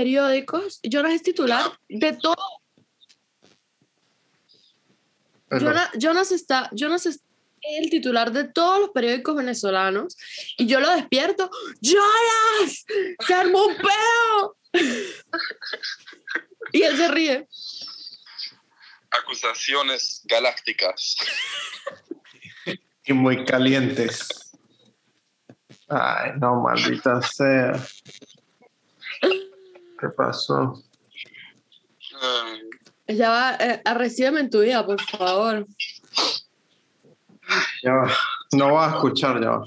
periódicos, Jonas es titular de todo. Jonas, Jonas está, Jonas es el titular de todos los periódicos venezolanos y yo lo despierto. ¡Jonas! ¡Se armó un pedo! y él se ríe. Acusaciones galácticas. y muy calientes. Ay, no, maldita sea. ¿Qué pasó? Ya va, eh, recíbeme en tu vida, por favor. Ya va. No va a escuchar, ya va.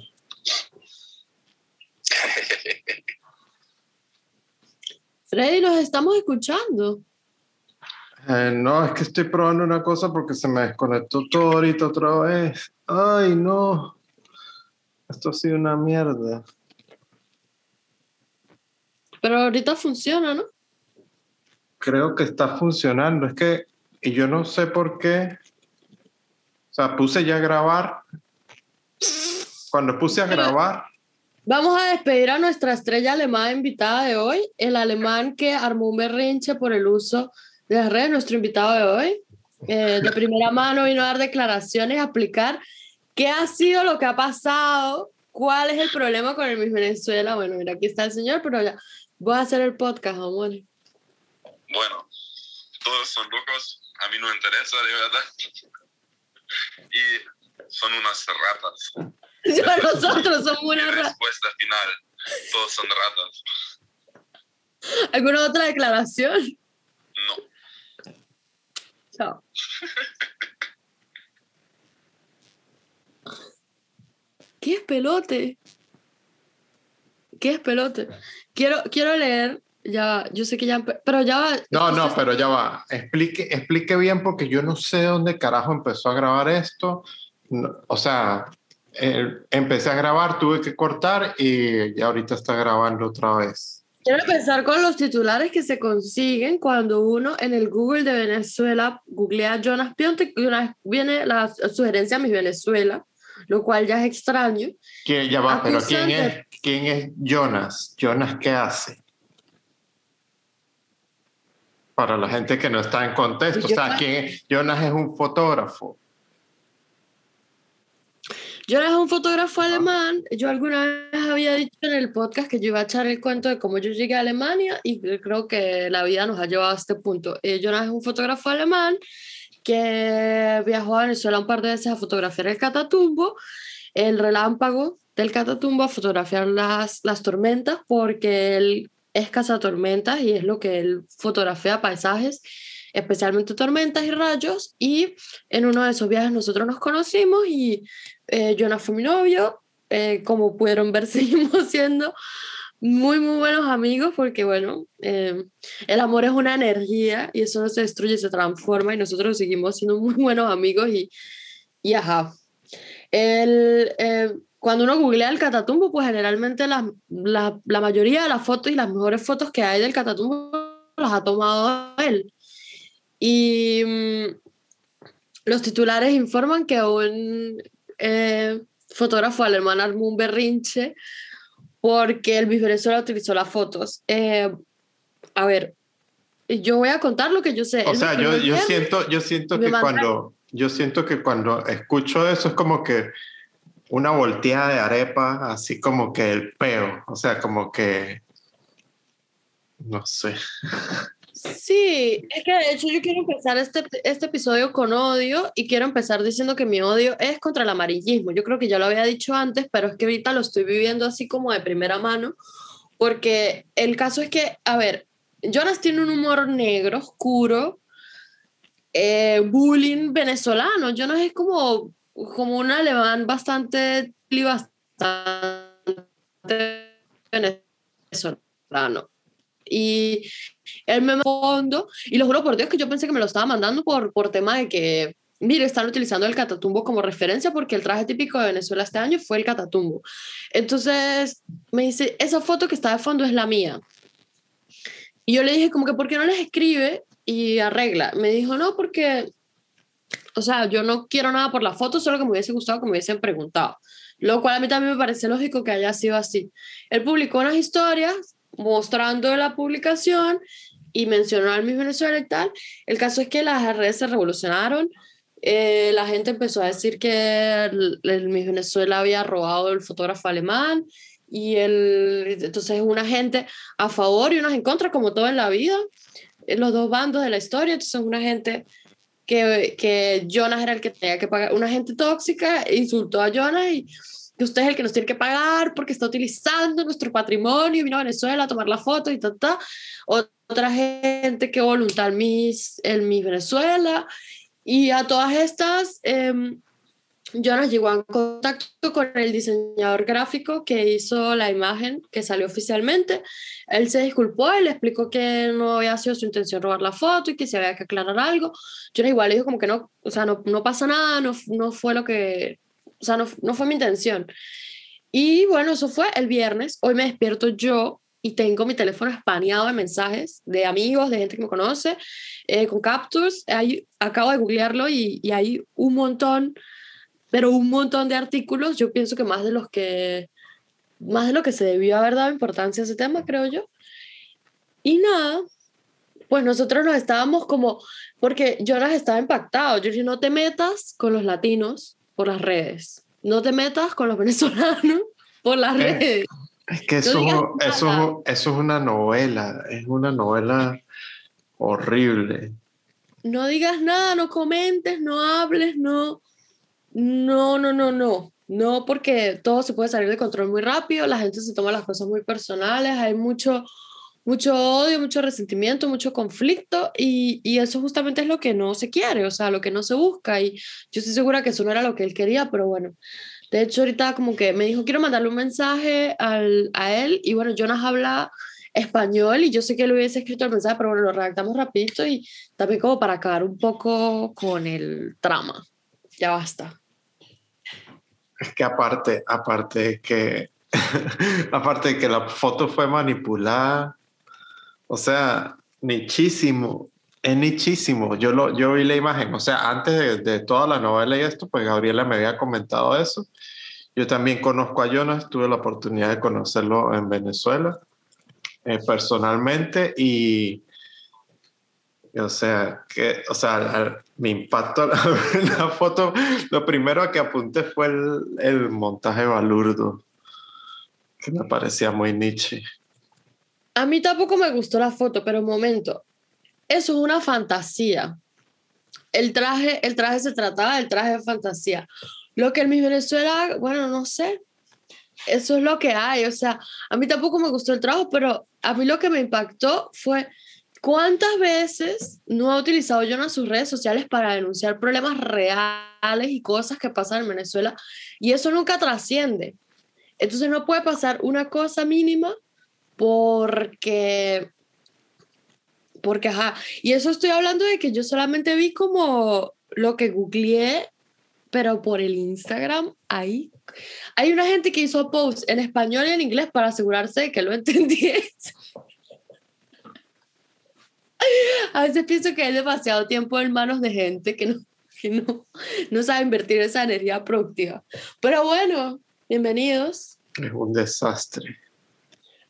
Freddy, nos estamos escuchando. Eh, no, es que estoy probando una cosa porque se me desconectó todo ahorita otra vez. Ay, no. Esto ha sido una mierda. Pero ahorita funciona, ¿no? Creo que está funcionando. Es que, y yo no sé por qué. O sea, puse ya a grabar. Cuando puse a grabar. Vamos a despedir a nuestra estrella alemana invitada de hoy, el alemán que armó un berrinche por el uso de las redes, nuestro invitado de hoy. Eh, de primera mano vino a dar declaraciones, a explicar qué ha sido lo que ha pasado, cuál es el problema con el Miss Venezuela. Bueno, mira, aquí está el señor, pero ya voy a hacer el podcast, amor. Bueno, todos son locos, a mí no me interesa, de verdad. Y son unas ratas. Nosotros somos una rata. respuesta final. Todos son ratas. ¿Alguna otra declaración? No. Chao. ¿Qué es pelote? ¿Qué es pelote? Quiero, quiero leer, ya, yo sé que ya, pero ya va. No, no, pero ya va. Explique, explique bien porque yo no sé dónde carajo empezó a grabar esto. o sea, eh, empecé a grabar, tuve que cortar y ya ahorita está grabando otra vez. Quiero empezar con los titulares que se consiguen cuando uno en el Google de Venezuela googlea Jonas Piontek y una viene la sugerencia Mis Venezuela, lo cual ya es extraño. Que ya va, pero ¿quién es, ¿quién es Jonas? ¿Jonas qué hace? Para la gente que no está en contexto, o sea, ¿quién Jonas es un fotógrafo. Yo era un fotógrafo alemán. Yo alguna vez había dicho en el podcast que yo iba a echar el cuento de cómo yo llegué a Alemania y creo que la vida nos ha llevado a este punto. Eh, yo era un fotógrafo alemán que viajó a Venezuela un par de veces a fotografiar el Catatumbo, el relámpago del Catatumbo, a fotografiar las, las tormentas, porque él es cazatormentas y es lo que él fotografía paisajes especialmente tormentas y rayos, y en uno de esos viajes nosotros nos conocimos y eh, Jonas fue mi novio, eh, como pudieron ver seguimos siendo muy, muy buenos amigos porque, bueno, eh, el amor es una energía y eso no se destruye, se transforma y nosotros seguimos siendo muy buenos amigos y, y ajá. El, cuando uno googlea el Catatumbo, pues generalmente la, la, la, mayoría de las fotos y las mejores fotos que hay del Catatumbo las ha tomado él. Y mm, los titulares informan que un eh, fotógrafo alemán armó un berrinche porque el Venezuela utilizó las fotos. Eh, a ver, yo voy a contar lo que yo sé. O sea, yo, yo siento, yo siento que cuando yo siento que cuando escucho eso es como que una volteada de arepa, así como que el peo, o sea, como que no sé. Sí, es que de hecho yo quiero empezar este, este episodio con odio y quiero empezar diciendo que mi odio es contra el amarillismo. Yo creo que ya lo había dicho antes, pero es que ahorita lo estoy viviendo así como de primera mano, porque el caso es que, a ver, Jonas tiene un humor negro, oscuro, eh, bullying venezolano. Jonas es como, como un alemán bastante, bastante venezolano. Y él me mandó, y lo juro por Dios que yo pensé que me lo estaba mandando por, por tema de que, mire, están utilizando el catatumbo como referencia porque el traje típico de Venezuela este año fue el catatumbo. Entonces me dice, esa foto que está de fondo es la mía. Y yo le dije, como que, ¿por qué no les escribe y arregla? Me dijo, no, porque, o sea, yo no quiero nada por la foto, solo que me hubiese gustado que me hubiesen preguntado. Lo cual a mí también me parece lógico que haya sido así. Él publicó unas historias mostrando la publicación y mencionó al Miss Venezuela y tal. El caso es que las redes se revolucionaron. Eh, la gente empezó a decir que el, el, Miss Venezuela había robado el fotógrafo alemán y el, entonces una gente a favor y unas en contra, como todo en la vida, los dos bandos de la historia. Entonces una gente que, que Jonas era el que tenía que pagar, una gente tóxica insultó a Jonas y que usted es el que nos tiene que pagar porque está utilizando nuestro patrimonio vino a Venezuela a tomar la foto y tal, tal. Otra gente que voluntad Miss, el Miss Venezuela. Y a todas estas, eh, Jonas llegó en contacto con el diseñador gráfico que hizo la imagen que salió oficialmente. Él se disculpó le explicó que no había sido su intención robar la foto y que se había que aclarar algo. Jonas igual le dijo como que no, o sea, no, no pasa nada, no, no fue lo que, o sea, no, no fue mi intención. Y bueno, eso fue el viernes. Hoy me despierto yo y tengo mi teléfono espaneado de mensajes de amigos, de gente que me conoce, eh, con captures. Ahí, acabo de googlearlo y, y, hay un montón, pero un montón de artículos. Yo pienso que más de los que, más de lo que se debió haber dado importancia a ese tema, creo yo. Y nada, pues nosotros nos estábamos como, porque yo las estaba impactado. Yo dije, no te metas con los latinos por las redes. No te metas con los venezolanos por las redes. Es que eso, eso, eso es una novela, es una novela horrible. No digas nada, no comentes, no hables, no. No, no, no, no. No, porque todo se puede salir de control muy rápido, la gente se toma las cosas muy personales, hay mucho, mucho odio, mucho resentimiento, mucho conflicto y, y eso justamente es lo que no se quiere, o sea, lo que no se busca y yo estoy segura que eso no era lo que él quería, pero bueno, de hecho ahorita como que me dijo quiero mandarle un mensaje al, a él y bueno, Jonas habla español y yo sé que él hubiese escrito el mensaje, pero bueno, lo redactamos rapidito y también como para acabar un poco con el trama. Ya basta. Es que aparte, aparte que, aparte que la foto fue manipulada, o sea, nichísimo, es nichísimo. Yo, lo, yo vi la imagen, o sea, antes de, de toda la novela y esto, pues Gabriela me había comentado eso. Yo también conozco a Jonas, tuve la oportunidad de conocerlo en Venezuela eh, personalmente y, o sea, que, o sea, al- mi impacto la foto, lo primero que apunté fue el, el montaje balurdo, que me parecía muy Nietzsche. A mí tampoco me gustó la foto, pero un momento. Eso es una fantasía. El traje, el traje se trataba del traje de fantasía. Lo que en mi Venezuela, bueno, no sé. Eso es lo que hay. O sea, a mí tampoco me gustó el trabajo, pero a mí lo que me impactó fue cuántas veces no ha utilizado Jonas sus redes sociales para denunciar problemas reales y cosas que pasan en Venezuela y eso nunca trasciende. Entonces no puede pasar una cosa mínima porque porque ajá, y eso estoy hablando de que yo solamente vi como lo que googleé, pero por el Instagram ahí hay una gente que hizo posts en español y en inglés para asegurarse de que lo entendiese. A veces pienso que hay demasiado tiempo en manos de gente que no, que no, no sabe invertir esa energía productiva. Pero bueno, bienvenidos Es un desastre.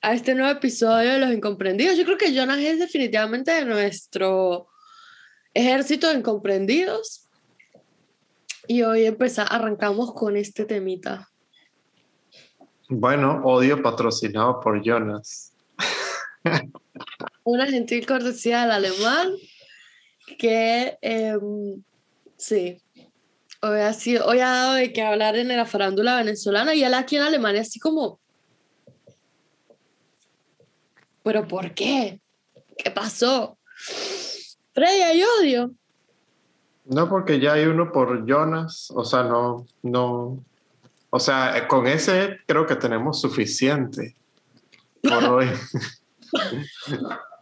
a este nuevo episodio de Los Incomprendidos. Yo creo que Jonas es definitivamente de nuestro ejército de incomprendidos. Y hoy empezamos, arrancamos con este temita. Bueno, odio patrocinado por Jonas. Una gentil cortesía del alemán que em, sí, hoy ha, sido, hoy ha dado de qué hablar en la farándula venezolana y él aquí en Alemania así como, ¿pero por qué? ¿Qué pasó? Freddy, hay odio. No, porque ya hay uno por Jonas, o sea, no, no, o sea, eh, con ese creo que tenemos suficiente por hoy.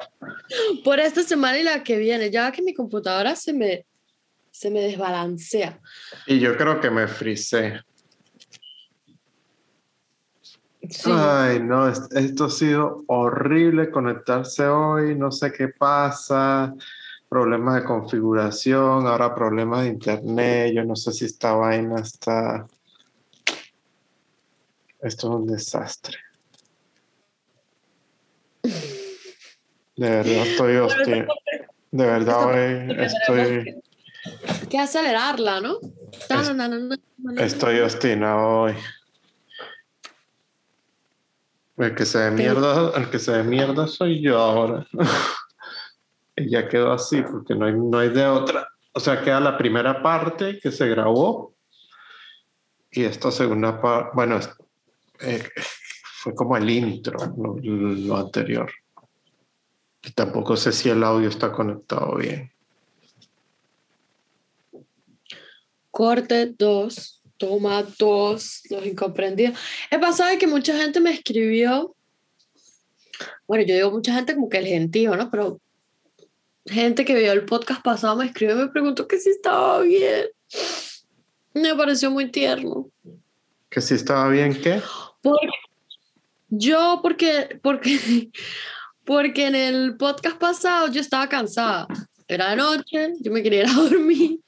Por esta semana y la que viene, ya que mi computadora se me, se me desbalancea. Y yo creo que me frisé. Sí. Ay, no, es- esto ha sido horrible conectarse hoy, no sé qué pasa, problemas de configuración, ahora problemas de internet, yo no sé si esta vaina está... Esto es un desastre. De verdad estoy hostil. De verdad hoy estoy... que acelerarla, ¿no? Estoy obstinado hoy. El que se de mierda, el que se de mierda soy yo ahora. y ya quedó así, porque no hay, no hay de otra. O sea, queda la primera parte que se grabó. Y esta segunda parte, bueno, eh, fue como el intro, lo anterior. Y tampoco sé si el audio está conectado bien. Corte 2, toma 2, los incomprendidos. He pasado que mucha gente me escribió, bueno, yo digo mucha gente como que el gentío, ¿no? Pero gente que vio el podcast pasado me escribió y me preguntó que si estaba bien. Me pareció muy tierno. ¿Que si estaba bien qué? yo, porque, porque, porque en el podcast pasado yo estaba cansada. Era de noche, yo me quería ir a dormir.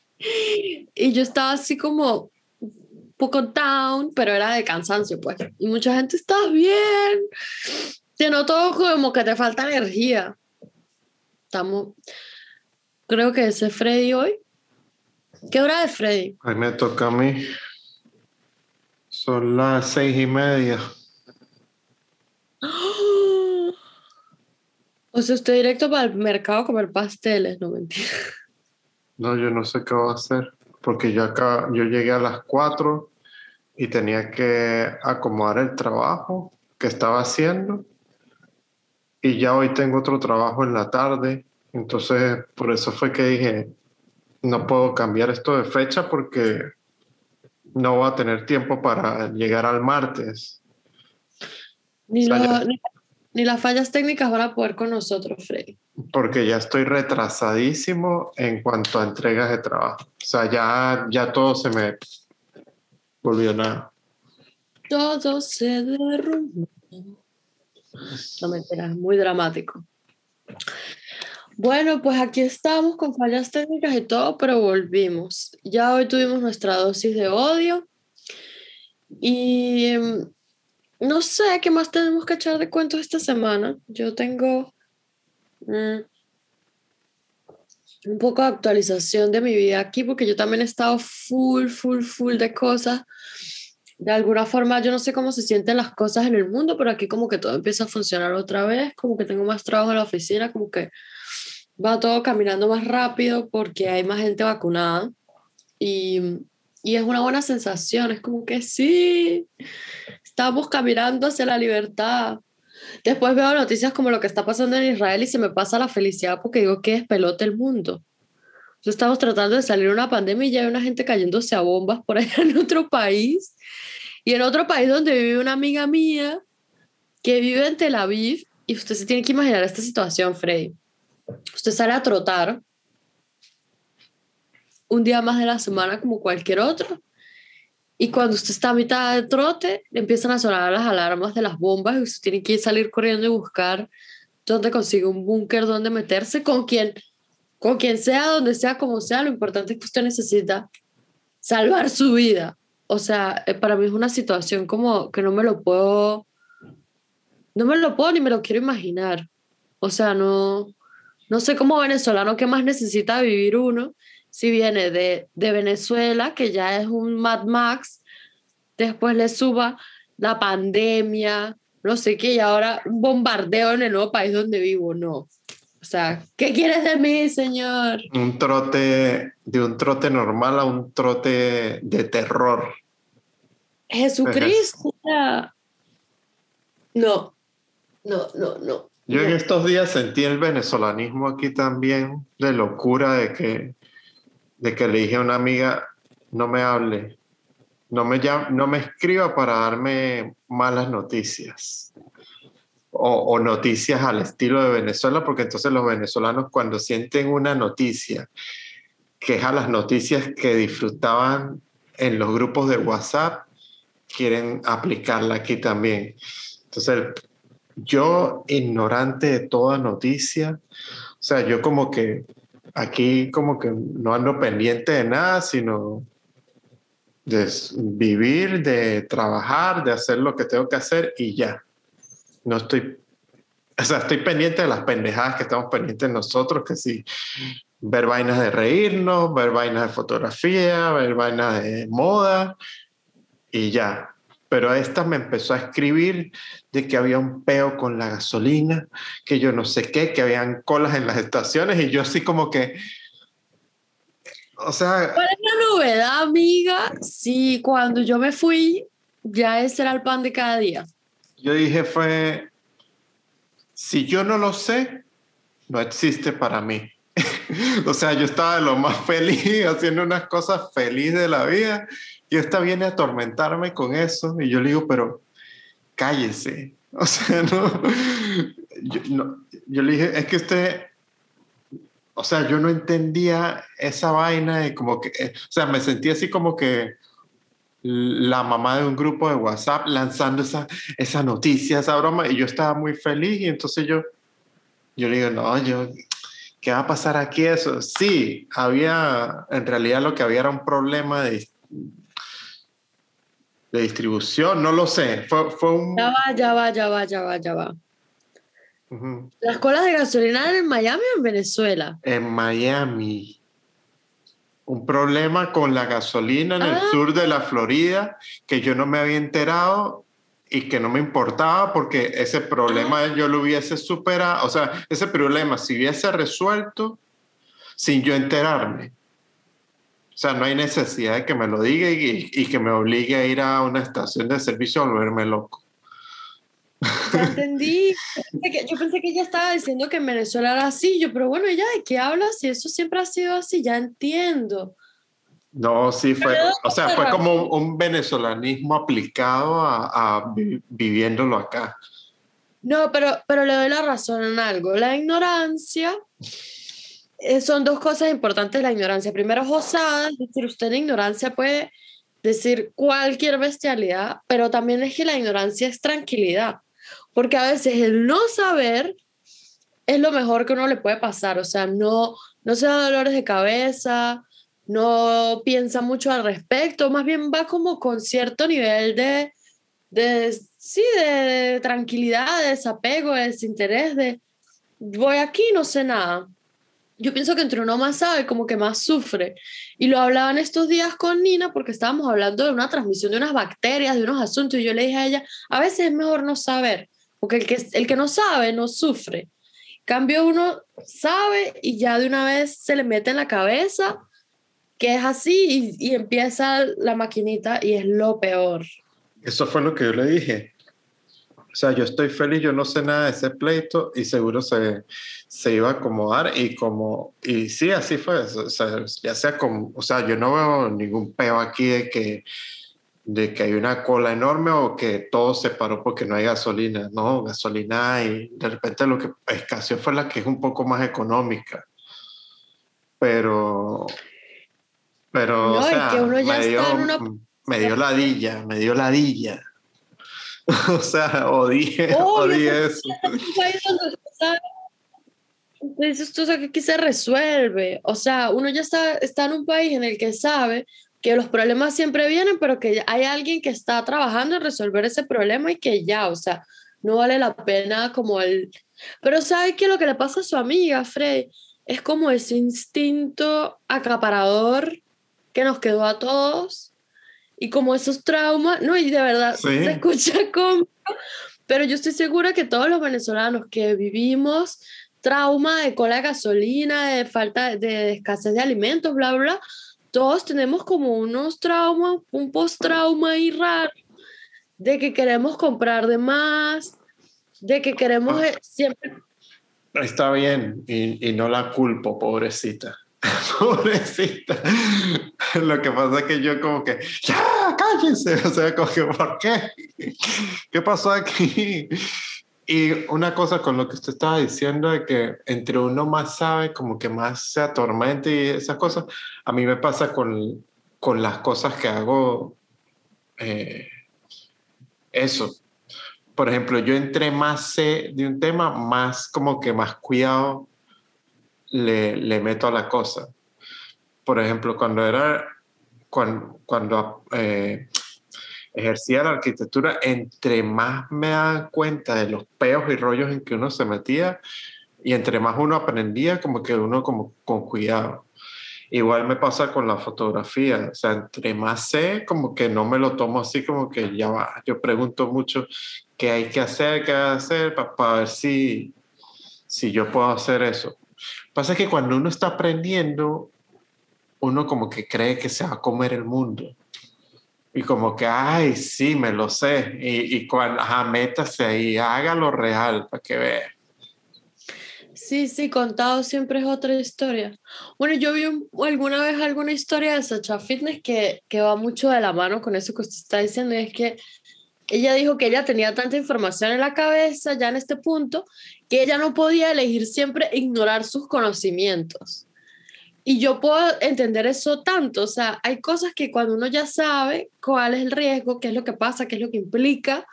Y yo estaba así como un poco down, pero era de cansancio, pues. Y mucha gente está bien. Te noto como que te falta energía. Estamos. Creo que ese es Freddy hoy. ¿Qué hora es Freddy? Ahí me toca a mí. Son las seis y media. O sea, estoy directo para el mercado a comer pasteles, no mentira. No, yo no sé qué va a hacer, porque yo acá, yo llegué a las 4 y tenía que acomodar el trabajo que estaba haciendo y ya hoy tengo otro trabajo en la tarde, entonces por eso fue que dije, no puedo cambiar esto de fecha porque no voy a tener tiempo para llegar al martes. Ni, ni las fallas técnicas van a poder con nosotros, Freddy. Porque ya estoy retrasadísimo en cuanto a entregas de trabajo. O sea, ya, ya todo se me volvió nada. Todo se derrumbó. No me enteras, muy dramático. Bueno, pues aquí estamos con fallas técnicas y todo, pero volvimos. Ya hoy tuvimos nuestra dosis de odio. Y em, no sé qué más tenemos que echar de cuentos esta semana. Yo tengo mm, un poco de actualización de mi vida aquí porque yo también he estado full, full, full de cosas. De alguna forma, yo no sé cómo se sienten las cosas en el mundo, pero aquí como que todo empieza a funcionar otra vez, como que tengo más trabajo en la oficina, como que va todo caminando más rápido porque hay más gente vacunada. Y, y es una buena sensación, es como que sí, estamos caminando hacia la libertad. Después veo noticias como lo que está pasando en Israel y se me pasa la felicidad porque digo que es pelote el mundo. estamos tratando de salir de una pandemia y hay una gente cayéndose a bombas por allá en otro país. Y en otro país donde vive una amiga mía que vive en Tel Aviv. Y usted se tiene que imaginar esta situación, Freddy. Usted sale a trotar un día más de la semana como cualquier otro y cuando usted está a mitad de trote, empiezan a sonar las alarmas de las bombas y usted tiene que salir corriendo y buscar dónde consigue un búnker, dónde meterse, con quien, con quien sea, donde sea, como sea. Lo importante es que usted necesita salvar su vida. O sea, eh, para mí es una situación como que no me lo puedo, no me lo puedo ni me lo quiero imaginar. O sea, no, no sé cómo venezolano qué más necesita vivir uno si viene de, de Venezuela, que ya es un Mad Max, después le suba la pandemia, no sé qué, y ahora un bombardeo en el nuevo país donde vivo, no. O sea, ¿qué quieres de mí, señor? Un trote, de un trote normal a un trote de terror. Jesucristo. No, no, no, no. Yo en estos días sentí el venezolanismo aquí también, de locura, de que de que le dije a una amiga, no me hable, no me, no me escriba para darme malas noticias o, noticias al estilo de Venezuela, porque entonces los venezolanos cuando sienten una noticia que es a las noticias que disfrutaban en los grupos de WhatsApp, quieren aplicarla aquí también. Entonces, yo ignorante de toda noticia, o sea, yo como que aquí como que no ando pendiente de nada, sino de vivir, de trabajar, de hacer lo que tengo que hacer y ya. No estoy o sea, estoy pendiente de las pendejadas que estamos pendientes nosotros, que sí, ver vainas de reírnos, ver vainas de fotografía, ver vainas de moda y ya. Pero esta me empezó a escribir de que había un peo con la gasolina, que yo no sé qué, que habían colas en las estaciones y yo así como que... O sea... ¿Cuál es la novedad, amiga? Sí, cuando yo me fui, ya ese era el pan de cada día. Yo dije fue, si yo no lo sé, no existe para mí. o sea, yo estaba de lo más feliz, haciendo unas cosas feliz de la vida, y esta viene a atormentarme con eso, y yo le digo, pero cállese. O sea, no yo, no, yo le dije, es que usted, o sea, yo no entendía esa vaina de como que, eh, o sea, me sentí así como que la mamá de un grupo de WhatsApp lanzando esa, esa noticia, esa broma, y yo estaba muy feliz y entonces yo, yo le digo, no, yo, ¿qué va a pasar aquí eso? Sí, había, en realidad lo que había era un problema de, de distribución, no lo sé, fue, fue un... Ya va, ya va, ya va, ya va, ya va. ¿Las colas de gasolina en Miami o en Venezuela? En Miami un problema con la gasolina en el ah. sur de la Florida que yo no me había enterado y que no me importaba porque ese problema ah. yo lo hubiese superado, o sea, ese problema si hubiese resuelto sin yo enterarme. O sea, no hay necesidad de que me lo diga y, y que me obligue a ir a una estación de servicio a volverme loco. Ya entendí. Yo pensé que ella estaba diciendo que en Venezuela era así. Yo, pero bueno, ¿ya de qué hablas? Si eso siempre ha sido así, ya entiendo. No, sí, fue, o sea, fue como un, venezolanismo aplicado a, viviéndolo acá. No, pero, pero le doy la razón en algo. La ignorancia son dos cosas importantes la ignorancia. Primero osada, decir, usted en ignorancia puede decir cualquier bestialidad, pero también es que la ignorancia es tranquilidad porque a veces el no saber es lo mejor que uno le puede pasar, o sea, no, no se da dolores de cabeza, no piensa mucho al respecto, más bien va como con cierto nivel de, de sí, de tranquilidad, de desapego, de desinterés, de voy aquí, no sé nada. Yo pienso que entre uno más sabe, como que más sufre. Y lo hablaban estos días con Nina porque estábamos hablando de una transmisión de unas bacterias, de unos asuntos, y yo le dije a ella, a veces es mejor no saber, porque el que, el que no sabe no sufre. Cambio uno sabe y ya de una vez se le mete en la cabeza que es así y, y empieza la maquinita y es lo peor. Eso fue lo que yo le dije. O sea, yo estoy feliz, yo no sé nada de ese pleito y seguro se, se iba a acomodar y como, y sí, así fue. O sea, ya sea como, o sea, yo no veo ningún peo aquí de que de que hay una cola enorme o que todo se paró porque no hay gasolina. No, gasolina y de repente lo que escaseó fue la que es un poco más económica. Pero, pero, o sea, me, dio, me dio ladilla, me dio ladilla. o sea, odié, odié eso. Entonces, esto es que aquí se resuelve. O sea, uno ya está, está en un país en el que sabe que los problemas siempre vienen, pero que hay alguien que está trabajando en resolver ese problema y que ya, o sea, no vale la pena como el... Pero ¿sabe qué? Lo que le pasa a su amiga, Frey, es como ese instinto acaparador que nos quedó a todos y como esos traumas, no, y de verdad se escucha como... Pero yo estoy segura que todos los venezolanos que vivimos trauma de cola de gasolina, de falta de escasez de alimentos, bla, bla, todos tenemos como unos traumas, un post-trauma ahí raro, de que queremos comprar de más, de que queremos ah. eh, siempre... Está bien, y, y no la culpo, pobrecita. pobrecita. Lo que pasa es que yo como que, ya, cállense. O sea, como que, ¿por qué? ¿Qué pasó aquí? Y una cosa con lo que usted estaba diciendo de que entre uno más sabe, como que más se atormenta y esas cosas, a mí me pasa con, con las cosas que hago eh, eso. Por ejemplo, yo entre más sé de un tema, más como que más cuidado le, meto a la cosa. Por ejemplo, cuando era, cuando, eh, ejercía la arquitectura, entre más me dan cuenta de los peos y rollos en que uno se metía y entre más uno aprendía, como que uno como con cuidado. Igual me pasa con la fotografía, o sea, entre más sé, como que no me lo tomo así como que ya va. Yo pregunto mucho qué hay que hacer, qué hacer para, ver si, si yo puedo hacer eso. Pasa que cuando uno está aprendiendo, uno como que cree que se va a comer el mundo. Y como que, ay, sí, me lo sé. Y, y cuando, ajá, métase ahí, hágalo real para que vea. Sí, sí, contado siempre es otra historia. Bueno, yo vi alguna vez alguna historia de Sacha Fitness que, que va mucho de la mano con eso que usted está diciendo, y es que ella dijo que ella tenía tanta información en la cabeza ya en este punto que ella no podía elegir siempre ignorar sus conocimientos. Y yo puedo entender eso tanto, o sea, hay cosas que cuando uno ya sabe cuál es el riesgo, qué es lo que pasa, qué es lo que implica,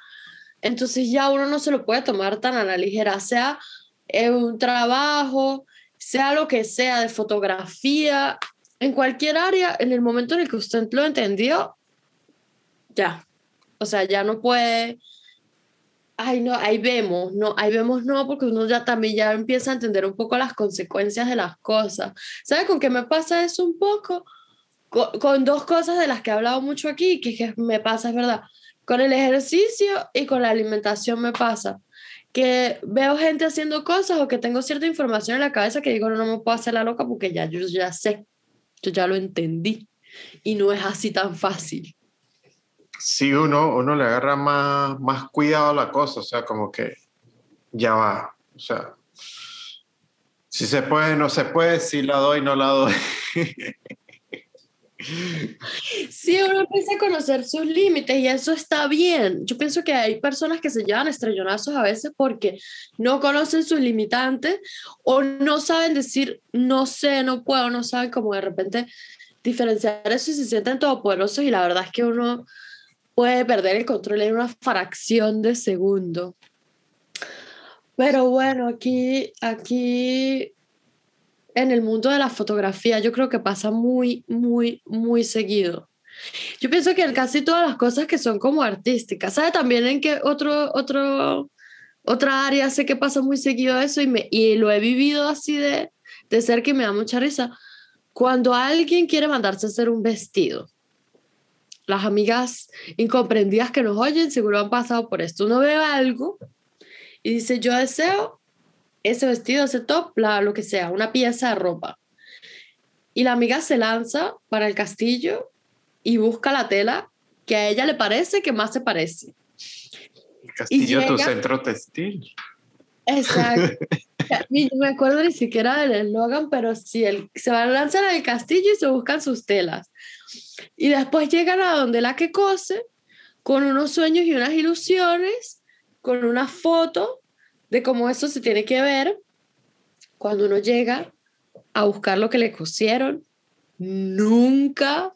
entonces ya uno no se lo puede tomar tan a la ligera, sea un trabajo, sea lo que sea, de fotografía, en cualquier área, en el momento en el que usted lo entendió, ya. O sea, ya no puede. Ay, no, ahí vemos, no, ahí vemos no, porque uno ya también ya empieza a entender un poco las consecuencias de las cosas. ¿Sabe con qué me pasa eso un poco? Con, con dos cosas de las que he hablado mucho aquí, que, que me pasa, es verdad. Con el ejercicio y con la alimentación me pasa que veo gente haciendo cosas o que tengo cierta información en la cabeza que digo, no, no me puedo hacer la loca porque ya yo ya sé, yo ya lo entendí y no es así tan fácil. Sí, uno, uno le agarra más, más cuidado a la cosa, o sea, como que ya va, o sea, si se puede, no se puede, si la doy, no la doy. Sí, uno empieza a conocer sus límites y eso está bien. Yo pienso que hay personas que se llevan estrellonazos a veces porque no conocen sus limitantes o no saben decir no sé, no puedo, no saben cómo de repente diferenciar eso y se sienten todopoderosos y la verdad es que uno puede perder el control en una fracción de segundo. Pero bueno, aquí, aquí en el mundo de la fotografía yo creo que pasa muy, muy, muy seguido. Yo pienso que en casi todas las cosas que son como artísticas, ¿sabe también en qué otro, otro, otra área sé que pasa muy seguido eso y, me, y lo he vivido así de, de cerca y me da mucha risa? Cuando alguien quiere mandarse a hacer un vestido, las amigas incomprendidas que nos oyen seguro han pasado por esto. Uno ve algo y dice, yo deseo ese vestido, ese top, lo que sea, una pieza de ropa. Y la amiga se lanza para el castillo y busca la tela que a ella le parece que más se parece. El castillo, tu centro textil. Exacto. me acuerdo ni siquiera del eslogan, pero sí, el, se van a lanzar al castillo y se buscan sus telas. Y después llegan a donde la que cose, con unos sueños y unas ilusiones, con una foto de cómo eso se tiene que ver cuando uno llega a buscar lo que le cosieron, nunca,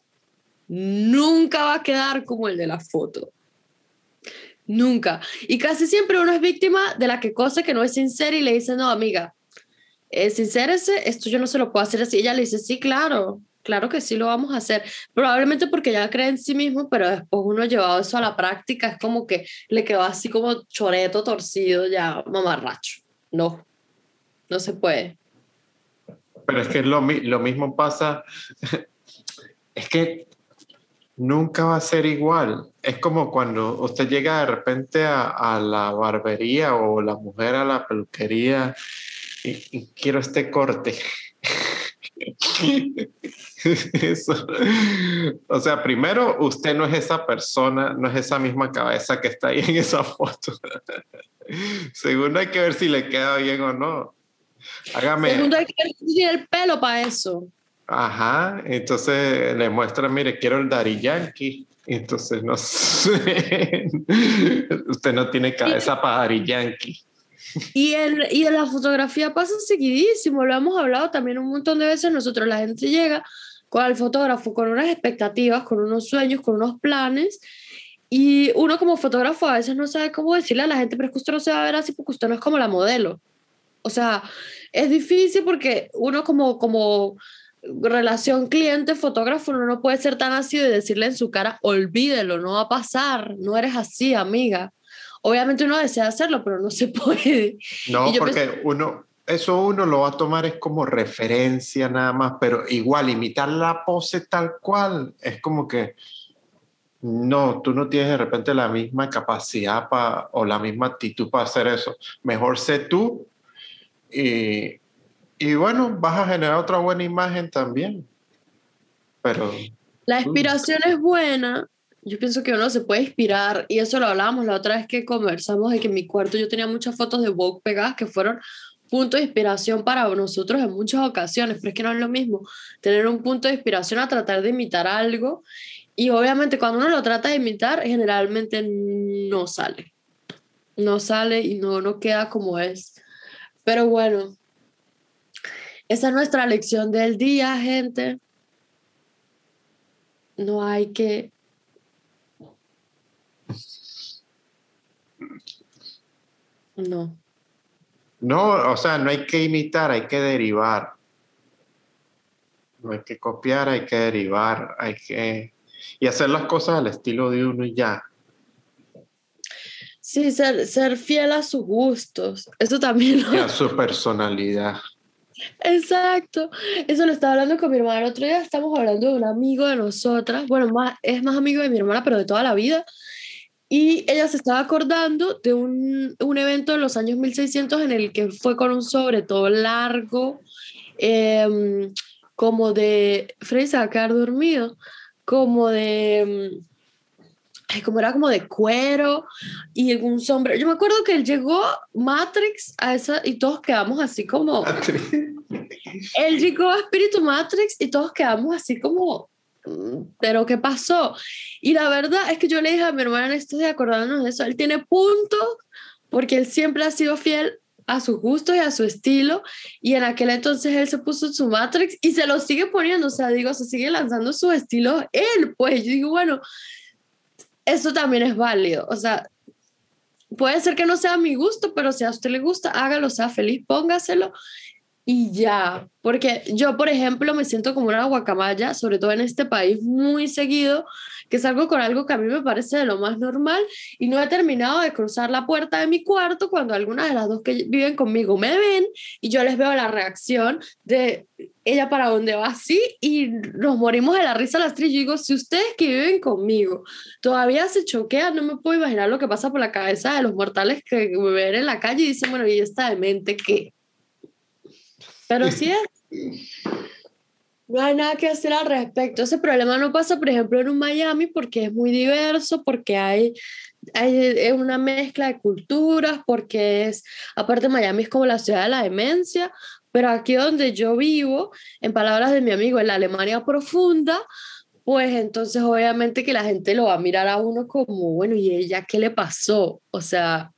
nunca va a quedar como el de la foto. Nunca. Y casi siempre uno es víctima de la que cosa que no es sincera y le dice, no, amiga, eh, sincérese, esto yo no se lo puedo hacer así. Ella le dice, sí, claro, claro que sí lo vamos a hacer. Probablemente porque ya cree en sí mismo, pero después uno llevado eso a la práctica, es como que le quedó así como choreto, torcido, ya mamarracho. No, no se puede. Pero es que lo, mismo pasa, es que nunca va a ser igual. Es como cuando usted llega de repente a, a la barbería o la mujer a la peluquería y, y quiero este corte. Eso. O sea, primero, usted no es esa persona, no es esa misma cabeza que está ahí en esa foto. Segundo, hay que ver si le queda bien o no. Hágame. Segundo, hay que ver si tiene el pelo para eso. Ajá, entonces le muestra, mire, quiero el Dari Yankee. Entonces, no sé. Usted no tiene cabeza para Dari Yankee. Y en, y la fotografía pasa seguidísimo, lo hemos hablado también un montón de veces. Nosotros, la gente llega con el fotógrafo con unas expectativas, con unos sueños, con unos planes. Y uno como fotógrafo a veces no sabe cómo decirle a la gente, pero es que usted no se va a ver así porque usted no es como la modelo. O sea, es difícil porque uno como, como relación cliente-fotógrafo uno no puede ser tan así de decirle en su cara, olvídelo, no va a pasar, no eres así, amiga. Obviamente uno desea hacerlo, pero no se puede. No, porque uno, eso uno lo va a tomar es como referencia nada más, pero igual imitar la pose tal cual es como que no, tú no tienes de repente la misma capacidad pa, o la misma actitud para hacer eso. Mejor sé tú y, y bueno, vas a generar otra buena imagen también. Pero... La inspiración es buena. Yo pienso que uno se puede inspirar y eso lo hablábamos la otra vez que conversamos de que en mi cuarto yo tenía muchas fotos de Vogue pegadas que fueron punto de inspiración para nosotros en muchas ocasiones, pero es que no es lo mismo tener un punto de inspiración a tratar de imitar algo y obviamente cuando uno lo trata de imitar generalmente no sale, no sale y no, no queda como es. Pero bueno, esa es nuestra lección del día, gente. No hay que... No. No, o sea, no hay que imitar, hay que derivar. No hay que copiar, hay que derivar, hay que... Y hacer las cosas al estilo de uno y ya. Sí, ser, ser fiel a sus gustos. Eso también. Y a su personalidad. Exacto. Eso lo estaba hablando con mi hermana el otro día. Estamos hablando de un amigo de nosotras. Bueno, más, es más amigo de mi hermana, pero de toda la vida. Y ella se estaba acordando de un, un evento en los años 1600 en el que fue con un sobre todo largo, em, como de. Freddy se va a quedar dormido. Como de em, como era como de cuero y un sombrero. Yo me acuerdo que él llegó Matrix a esa y todos quedamos así como... él llegó a Espíritu Matrix y todos quedamos así como... Pero ¿qué pasó? Y la verdad es que yo le dije a mi hermana en esto de acordándonos de eso, él tiene puntos porque él siempre ha sido fiel a su gusto y a su estilo y en aquel entonces él se puso su Matrix y se lo sigue poniendo, o sea, digo, se sigue lanzando su estilo él, pues yo digo, bueno, eso también es válido. O sea, puede ser que no sea mi gusto, pero si a usted le gusta, hágalo, sea feliz, póngaselo y ya. Porque yo, por ejemplo, me siento como una guacamaya, sobre todo en este país, muy seguido, que salgo con algo que a mí me parece de lo más normal y no he terminado de cruzar la puerta de mi cuarto cuando algunas de las dos que viven conmigo me ven y yo les veo la reacción de ella para dónde va así y nos morimos de la risa las tres. Yo digo, si ustedes que viven conmigo todavía se choquean, no me puedo imaginar lo que pasa por la cabeza de los mortales que me ven en la calle y dicen, bueno, ¿y esta demente qué? Pero sí es. No hay nada que hacer al respecto. Ese problema no pasa, por ejemplo, en un Miami porque es muy diverso, porque hay, hay una mezcla de culturas, porque es, aparte Miami es como la ciudad de la demencia, pero aquí donde yo vivo, en palabras de mi amigo, en la Alemania profunda, pues entonces obviamente que la gente lo va a mirar a uno como, bueno, ¿y ella qué le pasó? O sea,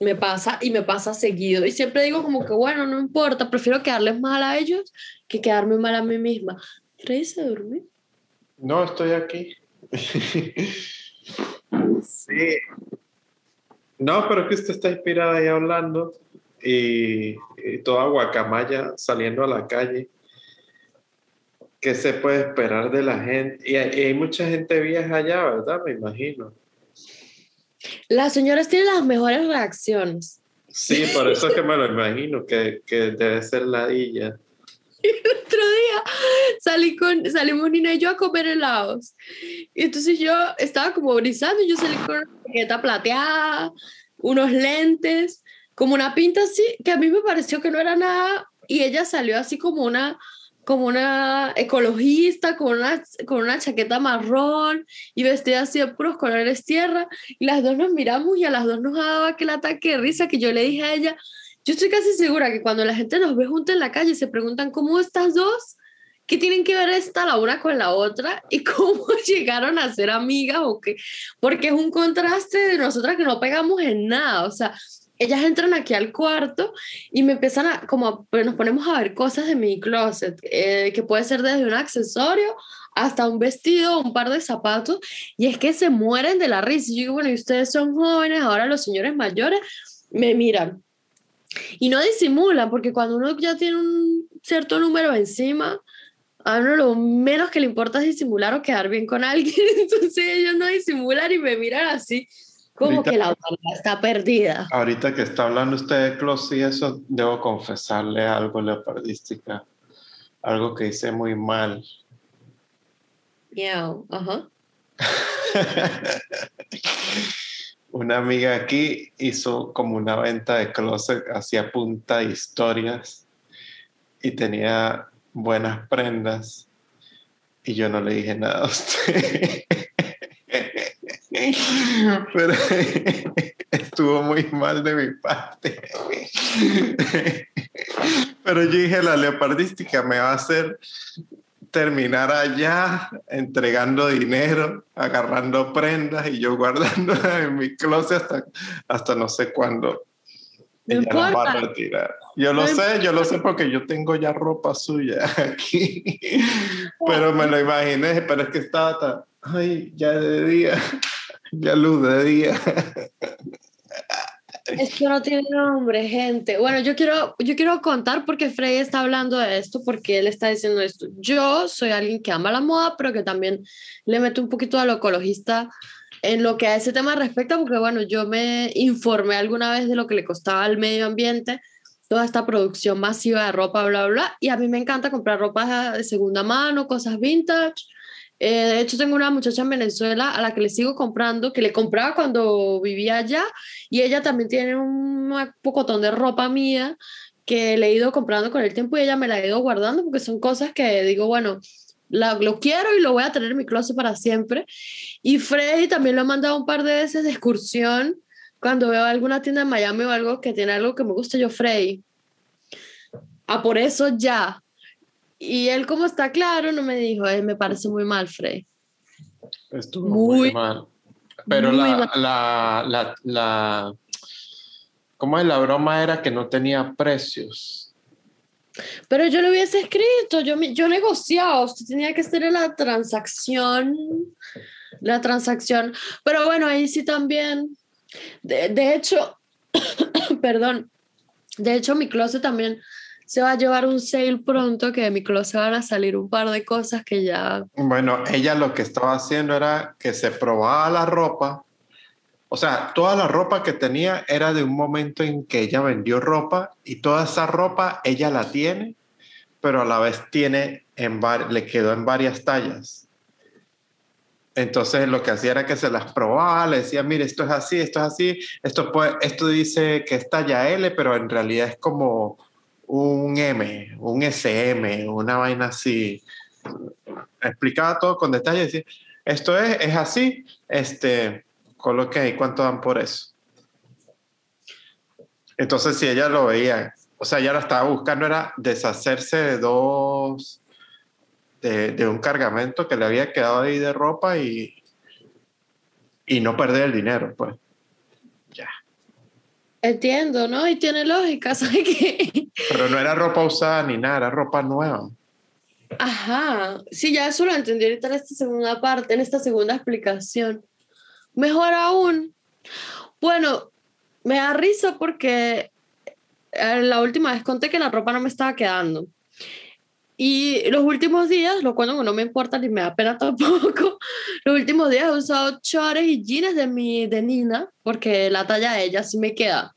me pasa y me pasa seguido. Y siempre digo como que, bueno, no importa, prefiero quedarles mal a ellos que quedarme mal a mí misma. ¿Freddy se durmió? No, estoy aquí. sí. No, pero es que usted está inspirada ahí hablando y, toda guacamaya saliendo a la calle. ¿Qué se puede esperar de la gente? Y hay, mucha gente vieja allá, ¿verdad? Me imagino. Las señoras tienen las mejores reacciones. Sí, por eso es que me lo imagino, que, que debe ser ladilla. Y el otro día salí con, salimos Nina y yo a comer helados. Y entonces yo estaba como brisando y yo salí con una chaqueta plateada, unos lentes, como una pinta así, que a mí me pareció que no era nada, y ella salió así como una, como una ecologista, con una, con una chaqueta marrón y vestida así de puros colores tierra, y las dos nos miramos y a las dos nos daba aquel ataque de risa que yo le dije a ella, yo estoy casi segura que cuando la gente nos ve juntos en la calle se preguntan cómo estas dos, qué tienen que ver esta la una con la otra y cómo llegaron a ser amigas o qué, porque es un contraste de nosotras que no pegamos en nada, o sea, ellas entran aquí al cuarto y me empiezan a, como, pues nos ponemos a ver cosas de mi closet, eh, que puede ser desde un accesorio hasta un vestido, un par de zapatos, y es que se mueren de la risa. Y yo digo, bueno, y ustedes son jóvenes, ahora los señores mayores me miran. Y no disimulan, porque cuando uno ya tiene un cierto número encima, a uno lo menos que le importa es disimular o quedar bien con alguien. Entonces ellos no disimulan y me miran así como que la otra está perdida. Ahorita que está hablando usted de closet y eso, debo confesarle algo leopardística. Algo que hice muy mal. Yeah, ajá. una amiga aquí hizo como una venta de closet, hacía punta de historias y tenía buenas prendas y yo no le dije nada a usted. Pero estuvo muy mal de mi parte. Pero yo dije, la leopardística me va a hacer terminar allá entregando dinero, agarrando prendas y yo guardando en mi closet hasta, hasta no sé cuándo. No Va a retirar. Yo lo sé, yo lo sé porque yo tengo ya ropa suya aquí. pero me lo imaginé, pero es que estaba tan, ay, ya de día, ya luz de día. Esto no tiene nombre, gente. Bueno, yo quiero, yo quiero contar porque Frey está hablando de esto, porque él está diciendo esto. Yo soy alguien que ama la moda, pero que también le meto un poquito a lo ecologista en lo que a ese tema respecta, porque bueno, yo me informé alguna vez de lo que le costaba al medio ambiente toda esta producción masiva de ropa, bla, bla, bla. Y a mí me encanta comprar ropa de segunda mano, cosas vintage eh, de hecho, tengo una muchacha en Venezuela a la que le sigo comprando, que le compraba cuando vivía allá, y ella también tiene un pocotón de ropa mía que le he ido comprando con el tiempo y ella me la ha ido guardando porque son cosas que digo, bueno, lo quiero y lo voy a tener en mi closet para siempre. Y Freddy también lo ha mandado un par de veces de excursión cuando veo alguna tienda en Miami o algo que tiene algo que me gusta, yo Freddy. A por eso ya, y él, como está claro, no me dijo, eh, me parece muy mal, Frey. Estuvo muy, mal. Pero la, la, la, la, ¿cómo es? La broma era que no tenía precios. Pero yo lo hubiese escrito, yo, yo negociado, usted tenía que hacer la transacción, la transacción. Pero bueno, ahí sí también, de, de hecho, perdón, de hecho mi closet también se va a llevar un sale pronto que de mi closet van a salir un par de cosas que ya... Bueno, ella lo que estaba haciendo era que se probaba la ropa, o sea, toda la ropa que tenía era de un momento en que ella vendió ropa y toda esa ropa ella la tiene, pero a la vez tiene en le quedó en varias tallas. Entonces lo que hacía era que se las probaba, le decía, mire, esto es así, esto es así, esto, puede, esto dice que es talla L, pero en realidad es como un M, un SM, una vaina así. Explicaba todo con detalle. Decía, esto es, es así, este, coloque ahí cuánto dan por eso. Entonces, si ella lo veía, o sea, ella lo estaba buscando, era deshacerse de dos, de, de un cargamento que le había quedado ahí de ropa y, y no perder el dinero, pues. Entiendo, ¿no? Y tiene lógica, ¿sabes qué? Pero no era ropa usada ni nada, era ropa nueva. Ajá, sí, ya eso lo entendí ahorita en esta segunda parte, en esta segunda explicación. Mejor aún, bueno, me da risa porque eh, la última vez conté que la ropa no me estaba quedando. Y los últimos días, lo cual no me importa ni me da pena tampoco, los últimos días he usado chores y jeans de mi de Nina, porque la talla de ella sí me queda.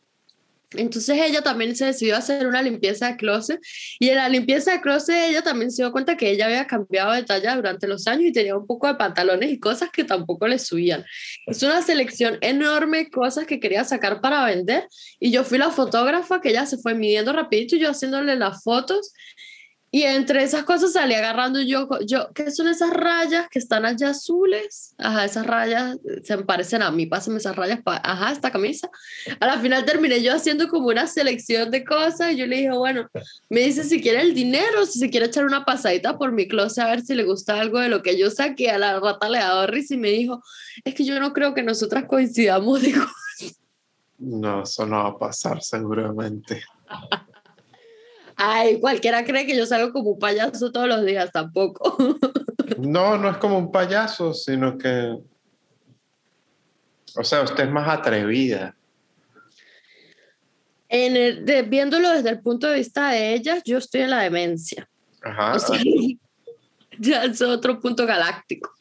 Entonces ella también se decidió hacer una limpieza de closet y en la limpieza de closet ella también se dio cuenta que ella había cambiado de talla durante los años y tenía un poco de pantalones y cosas que tampoco le subían. Es una selección enorme de cosas que quería sacar para vender y yo fui la fotógrafa que ella se fue midiendo rapidito y yo haciéndole las fotos y entre esas cosas salí agarrando yo, yo, ¿qué son esas rayas que están allá azules? Ajá, esas rayas se me parecen a mí, pásame esas rayas, ajá, esta camisa. A la final terminé yo haciendo como una selección de cosas y yo le dije, bueno, me dice si quiere el dinero, si se quiere echar una pasadita por mi closet a ver si le gusta algo de lo que yo saqué. A la rata le dado risa y me dijo, es que yo no creo que nosotras coincidamos. Digo, no, eso no va a pasar seguramente. Ay, cualquiera cree que yo salgo como un payaso todos los días, tampoco. No, no es como un payaso, sino que. O sea, usted es más atrevida. En el, viéndolo desde el punto de vista de ellas, yo estoy en la demencia. Ajá. ya es otro punto galáctico.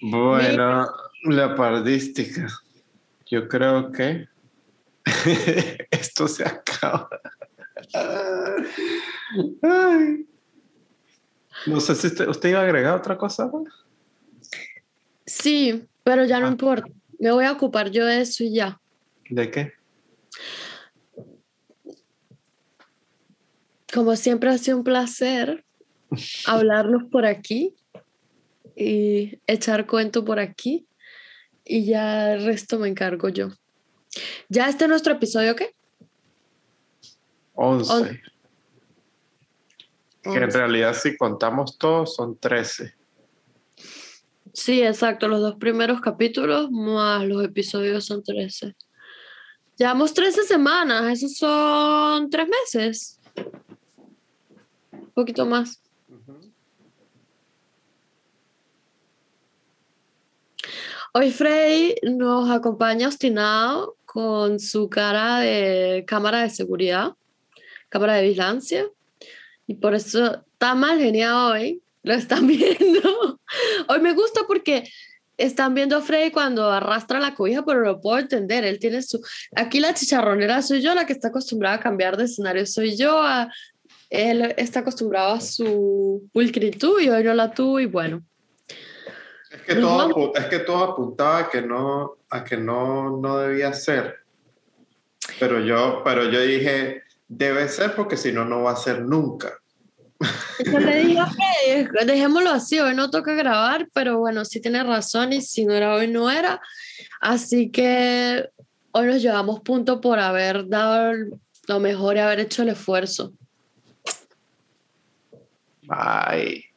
Bueno, la pardística. Yo creo que esto se acaba. No sé si usted, iba a agregar otra cosa. Sí, pero ya no ah. importa. Me voy a ocupar yo de eso y ya. ¿De qué? Como siempre ha sido un placer hablarnos por aquí y echar cuento por aquí y ya el resto me encargo yo. ¿Ya este es nuestro episodio qué? 11. Que en realidad si contamos todos son 13. Sí, exacto. Los dos primeros capítulos más los episodios son 13. Llevamos 13 semanas, esos son tres meses. Un poquito más. Hoy Frey nos acompaña obstinado con su cara de cámara de seguridad, cámara de vigilancia, y por eso está mal genial hoy. Lo están viendo. Hoy me gusta porque están viendo a Frey cuando arrastra la cobija, pero lo puedo entender. Él tiene su. Aquí la chicharronera soy yo, la que está acostumbrada a cambiar de escenario soy yo. Él está acostumbrado a su pulcritud y hoy no la tuvo, y bueno. Es que, todo, es que todo apuntaba a que no, a que no, no debía ser. Pero yo, pero yo dije, debe ser porque si no, no va a ser nunca. Yo le dije, ok, dejémoslo así, hoy no toca grabar, pero bueno, sí tiene razón y si no era hoy, no era. Así que hoy nos llevamos punto por haber dado lo mejor y haber hecho el esfuerzo. Bye.